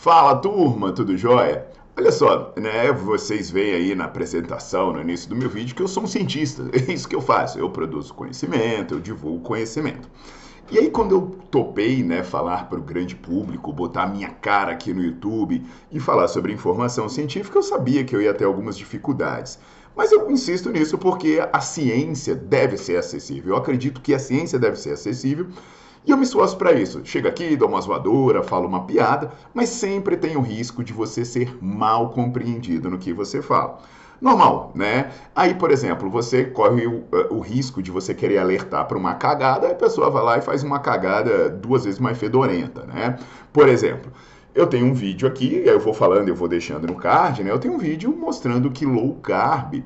Fala turma, tudo jóia? Olha só, né, vocês veem aí na apresentação, no início do meu vídeo, que eu sou um cientista. É isso que eu faço. Eu produzo conhecimento, eu divulgo conhecimento. E aí, quando eu topei, né, falar para o grande público, botar minha cara aqui no YouTube e falar sobre informação científica, eu sabia que eu ia ter algumas dificuldades. Mas eu insisto nisso porque a ciência deve ser acessível. Eu acredito que a ciência deve ser acessível e eu me esforço para isso. Chega aqui, dou uma zoadora, falo uma piada, mas sempre tem o risco de você ser mal compreendido no que você fala. Normal, né? Aí, por exemplo, você corre o, eh, o risco de você querer alertar para uma cagada, a pessoa vai lá e faz uma cagada duas vezes mais fedorenta, né? Por exemplo, eu tenho um vídeo aqui, eu vou falando, eu vou deixando no card, né? Eu tenho um vídeo mostrando que low carb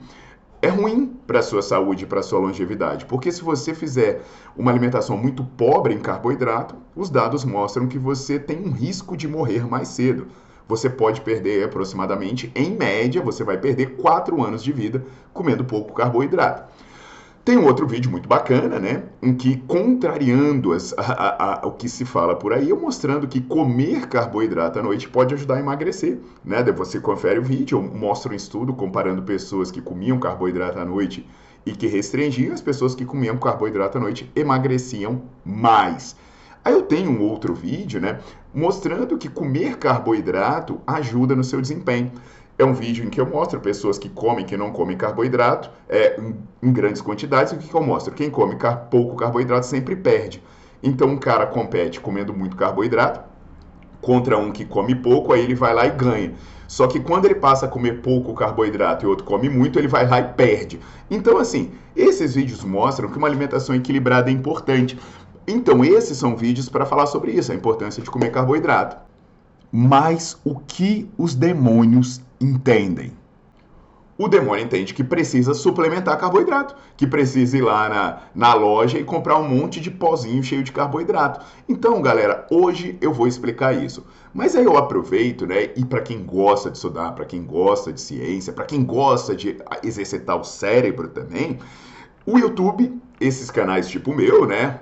é ruim para a sua saúde, para a sua longevidade, porque se você fizer uma alimentação muito pobre em carboidrato, os dados mostram que você tem um risco de morrer mais cedo. Você pode perder aproximadamente, em média, você vai perder 4 anos de vida comendo pouco carboidrato. Tem um outro vídeo muito bacana, né? Em que, contrariando as, a, a, o que se fala por aí, eu mostrando que comer carboidrato à noite pode ajudar a emagrecer, né? Você confere o vídeo, eu mostro um estudo comparando pessoas que comiam carboidrato à noite e que restringiam, as pessoas que comiam carboidrato à noite emagreciam mais. Aí eu tenho um outro vídeo, né? Mostrando que comer carboidrato ajuda no seu desempenho. É um vídeo em que eu mostro pessoas que comem, que não comem carboidrato é, em, em grandes quantidades. E o que, que eu mostro? Quem come car pouco carboidrato sempre perde. Então, um cara compete comendo muito carboidrato contra um que come pouco, aí ele vai lá e ganha. Só que quando ele passa a comer pouco carboidrato e outro come muito, ele vai lá e perde. Então, assim, esses vídeos mostram que uma alimentação equilibrada é importante. Então, esses são vídeos para falar sobre isso, a importância de comer carboidrato. Mas o que os demônios entendem. O demônio entende que precisa suplementar carboidrato, que precisa ir lá na, na loja e comprar um monte de pozinho cheio de carboidrato. Então, galera, hoje eu vou explicar isso. Mas aí eu aproveito, né? E para quem gosta de estudar, para quem gosta de ciência, para quem gosta de exercitar o cérebro também, o YouTube, esses canais tipo o meu, né?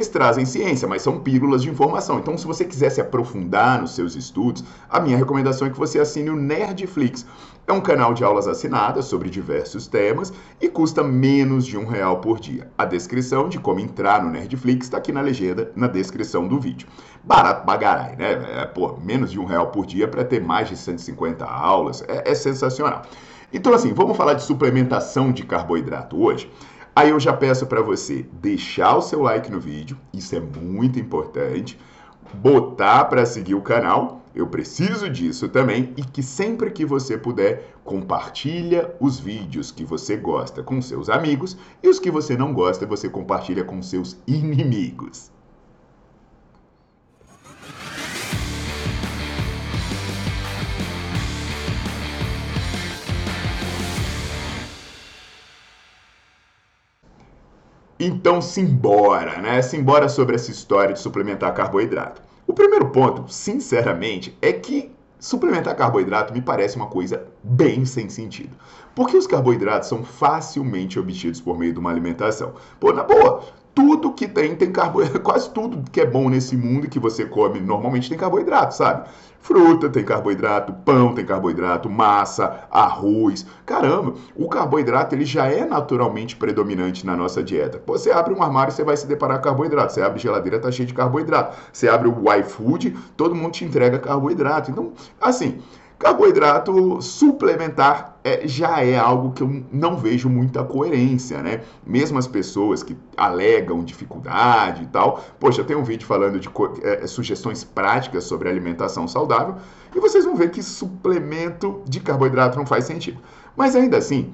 Eles trazem ciência, mas são pílulas de informação. Então, se você quiser se aprofundar nos seus estudos, a minha recomendação é que você assine o Nerdflix. É um canal de aulas assinadas sobre diversos temas e custa menos de um real por dia. A descrição de como entrar no Nerdflix está aqui na legenda, na descrição do vídeo. Barato bagarai, né? É, pô, menos de um real por dia para ter mais de 150 aulas. É, é sensacional. Então, assim, vamos falar de suplementação de carboidrato hoje. Aí eu já peço para você deixar o seu like no vídeo, isso é muito importante, botar para seguir o canal, eu preciso disso também, e que sempre que você puder, compartilha os vídeos que você gosta com seus amigos e os que você não gosta, você compartilha com seus inimigos. Então, simbora, né? Simbora sobre essa história de suplementar carboidrato. O primeiro ponto, sinceramente, é que suplementar carboidrato me parece uma coisa bem sem sentido. Porque os carboidratos são facilmente obtidos por meio de uma alimentação. Pô, na boa, tudo que tem tem carboidrato, quase tudo que é bom nesse mundo que você come normalmente tem carboidrato, sabe? Fruta tem carboidrato, pão tem carboidrato, massa, arroz. Caramba, o carboidrato ele já é naturalmente predominante na nossa dieta. Você abre um armário, você vai se deparar com carboidrato. Você abre geladeira, tá cheio de carboidrato. Você abre o iFood, todo mundo te entrega carboidrato. Então, assim, Carboidrato suplementar é, já é algo que eu não vejo muita coerência, né? Mesmo as pessoas que alegam dificuldade e tal. Poxa, tem um vídeo falando de é, sugestões práticas sobre alimentação saudável e vocês vão ver que suplemento de carboidrato não faz sentido. Mas ainda assim,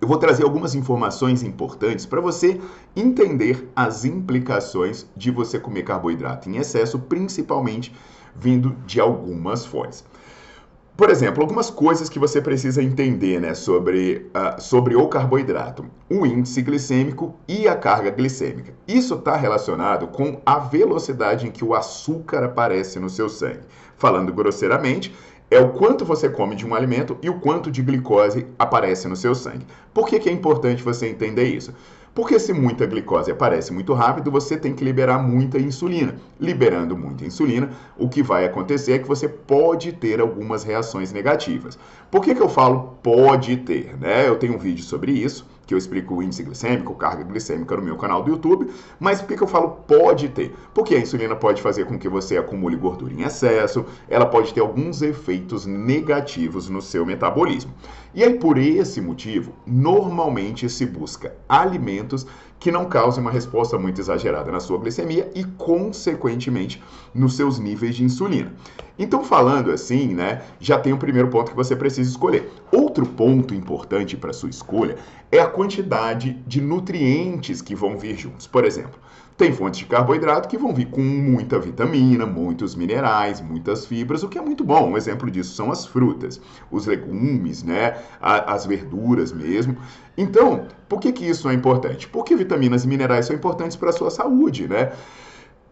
eu vou trazer algumas informações importantes para você entender as implicações de você comer carboidrato em excesso, principalmente vindo de algumas fontes. Por exemplo, algumas coisas que você precisa entender né, sobre, uh, sobre o carboidrato, o índice glicêmico e a carga glicêmica. Isso está relacionado com a velocidade em que o açúcar aparece no seu sangue. Falando grosseiramente, é o quanto você come de um alimento e o quanto de glicose aparece no seu sangue. Por que, que é importante você entender isso? Porque se muita glicose aparece muito rápido, você tem que liberar muita insulina. Liberando muita insulina, o que vai acontecer é que você pode ter algumas reações negativas. Por que, que eu falo pode ter? Né? Eu tenho um vídeo sobre isso que eu explico o índice glicêmico, carga glicêmica no meu canal do YouTube, mas por que, que eu falo pode ter? Porque a insulina pode fazer com que você acumule gordura em excesso, ela pode ter alguns efeitos negativos no seu metabolismo. E aí, por esse motivo, normalmente se busca alimentos que não causem uma resposta muito exagerada na sua glicemia e, consequentemente, nos seus níveis de insulina. Então, falando assim, né, já tem o primeiro ponto que você precisa escolher. Outro ponto importante para sua escolha é a quantidade de nutrientes que vão vir juntos. Por exemplo, tem fontes de carboidrato que vão vir com muita vitamina, muitos minerais, muitas fibras, o que é muito bom. Um exemplo disso são as frutas, os legumes, né, as verduras mesmo. Então, por que, que isso é importante? Porque vitaminas e minerais são importantes para a sua saúde, né?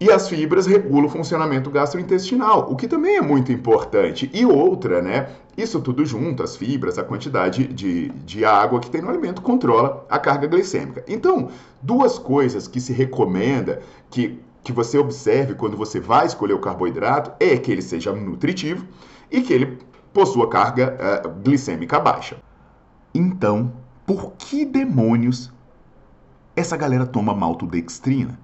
E as fibras regulam o funcionamento gastrointestinal, o que também é muito importante. E outra, né? Isso tudo junto, as fibras, a quantidade de, de água que tem no alimento, controla a carga glicêmica. Então, duas coisas que se recomenda que, que você observe quando você vai escolher o carboidrato é que ele seja nutritivo e que ele possua carga uh, glicêmica baixa. Então, por que demônios essa galera toma maltodextrina?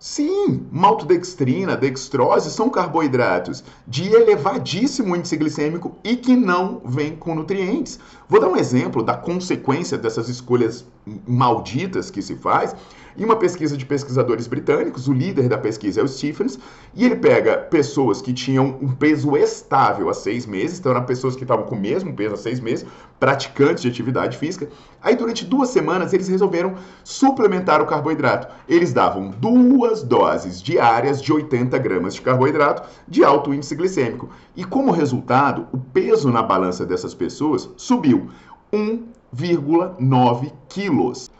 Sim, maltodextrina, dextrose são carboidratos de elevadíssimo índice glicêmico e que não vêm com nutrientes. Vou dar um exemplo da consequência dessas escolhas malditas que se faz. Em uma pesquisa de pesquisadores britânicos, o líder da pesquisa é o Stephens, e ele pega pessoas que tinham um peso estável há seis meses, então eram pessoas que estavam com o mesmo peso há seis meses, praticantes de atividade física. Aí, durante duas semanas, eles resolveram suplementar o carboidrato. Eles davam duas doses diárias de 80 gramas de carboidrato de alto índice glicêmico. E como resultado, o peso na balança dessas pessoas subiu 1,9 quilos.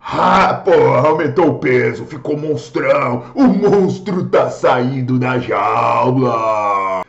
Ah, porra, aumentou o peso, ficou monstrão. O monstro tá saindo da jaula.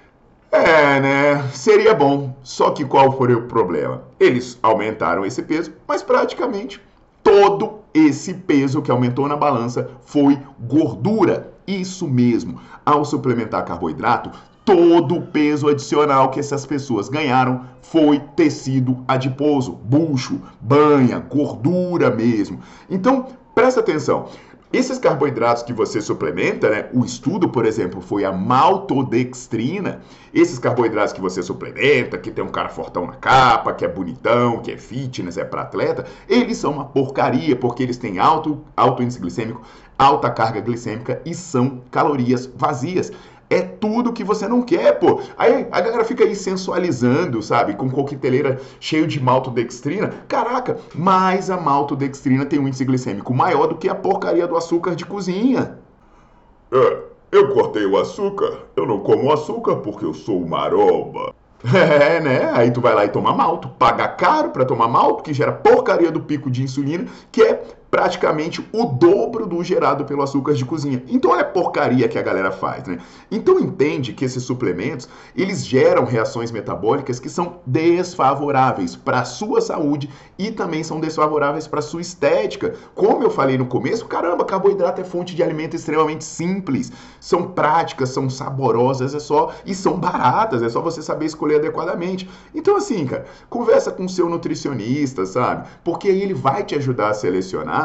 É, né? Seria bom. Só que qual foi o problema? Eles aumentaram esse peso, mas praticamente todo esse peso que aumentou na balança foi gordura. Isso mesmo. Ao suplementar carboidrato, todo o peso adicional que essas pessoas ganharam foi tecido adiposo, bucho, banha, gordura mesmo. Então, presta atenção. Esses carboidratos que você suplementa, né? O estudo, por exemplo, foi a maltodextrina. Esses carboidratos que você suplementa, que tem um cara fortão na capa, que é bonitão, que é fitness, é para atleta, eles são uma porcaria porque eles têm alto, alto índice glicêmico, alta carga glicêmica e são calorias vazias. É tudo que você não quer, pô. Aí a galera fica aí sensualizando, sabe? Com coqueteleira cheio de maltodextrina. Caraca, mas a maltodextrina tem um índice glicêmico maior do que a porcaria do açúcar de cozinha. É, eu cortei o açúcar. Eu não como açúcar porque eu sou maromba. É, né? Aí tu vai lá e toma malto. Paga caro para tomar malto, que gera porcaria do pico de insulina, que é praticamente o dobro do gerado pelo açúcar de cozinha. Então olha a porcaria que a galera faz, né? Então entende que esses suplementos, eles geram reações metabólicas que são desfavoráveis para a sua saúde e também são desfavoráveis para a sua estética. Como eu falei no começo, caramba, carboidrato é fonte de alimento extremamente simples. São práticas, são saborosas, é só e são baratas, é só você saber escolher adequadamente. Então assim, cara, conversa com o seu nutricionista, sabe? Porque ele vai te ajudar a selecionar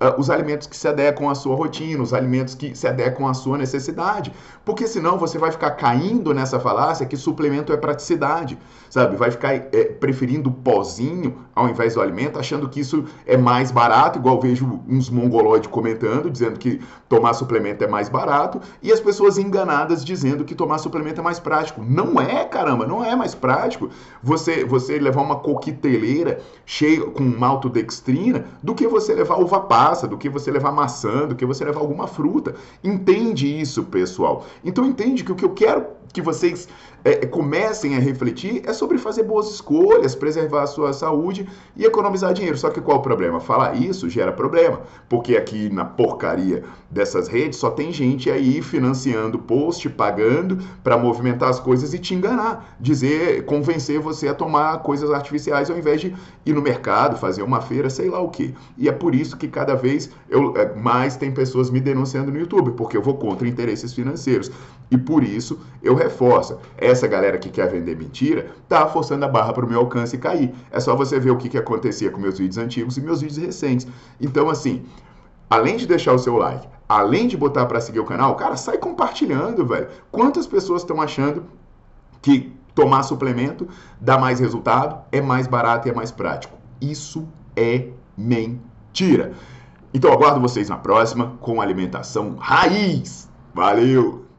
uh, os alimentos que se adequam à sua rotina, os alimentos que se adequam à sua necessidade. Porque senão você vai ficar caindo nessa falácia que suplemento é praticidade, sabe? Vai ficar é, preferindo pozinho ao invés do alimento, achando que isso é mais barato, igual vejo uns mongoloides comentando, dizendo que tomar suplemento é mais barato, e as pessoas enganadas dizendo que tomar suplemento é mais prático. Não é, caramba, não é mais prático você, você levar uma coqueteleira cheia com maltodextrina do que você levar uva passa, do que você levar maçã, do que você levar alguma fruta. Entende isso, pessoal. Então entende que o que eu quero que vocês é, comecem a refletir é sobre fazer boas escolhas, preservar a sua saúde e economizar dinheiro. Só que qual o problema? Falar isso gera problema, porque aqui na porcaria dessas redes só tem gente aí financiando post, pagando para movimentar as coisas e te enganar, dizer, convencer você a tomar coisas artificiais ao invés de ir no mercado, fazer uma feira, sei lá o que. E é por isso que cada vez eu, é, mais tem pessoas me denunciando no YouTube, porque eu vou contra interesses financeiros. E por isso eu reforço. Essa galera que quer vender mentira tá forçando a barra para o meu alcance cair. É só você ver o que, que acontecia com meus vídeos antigos e meus vídeos recentes. Então, assim, além de deixar o seu like, além de botar para seguir o canal, cara, sai compartilhando, velho. Quantas pessoas estão achando que tomar suplemento dá mais resultado, é mais barato e é mais prático? Isso é mentira. Então aguardo vocês na próxima com alimentação raiz. Valeu!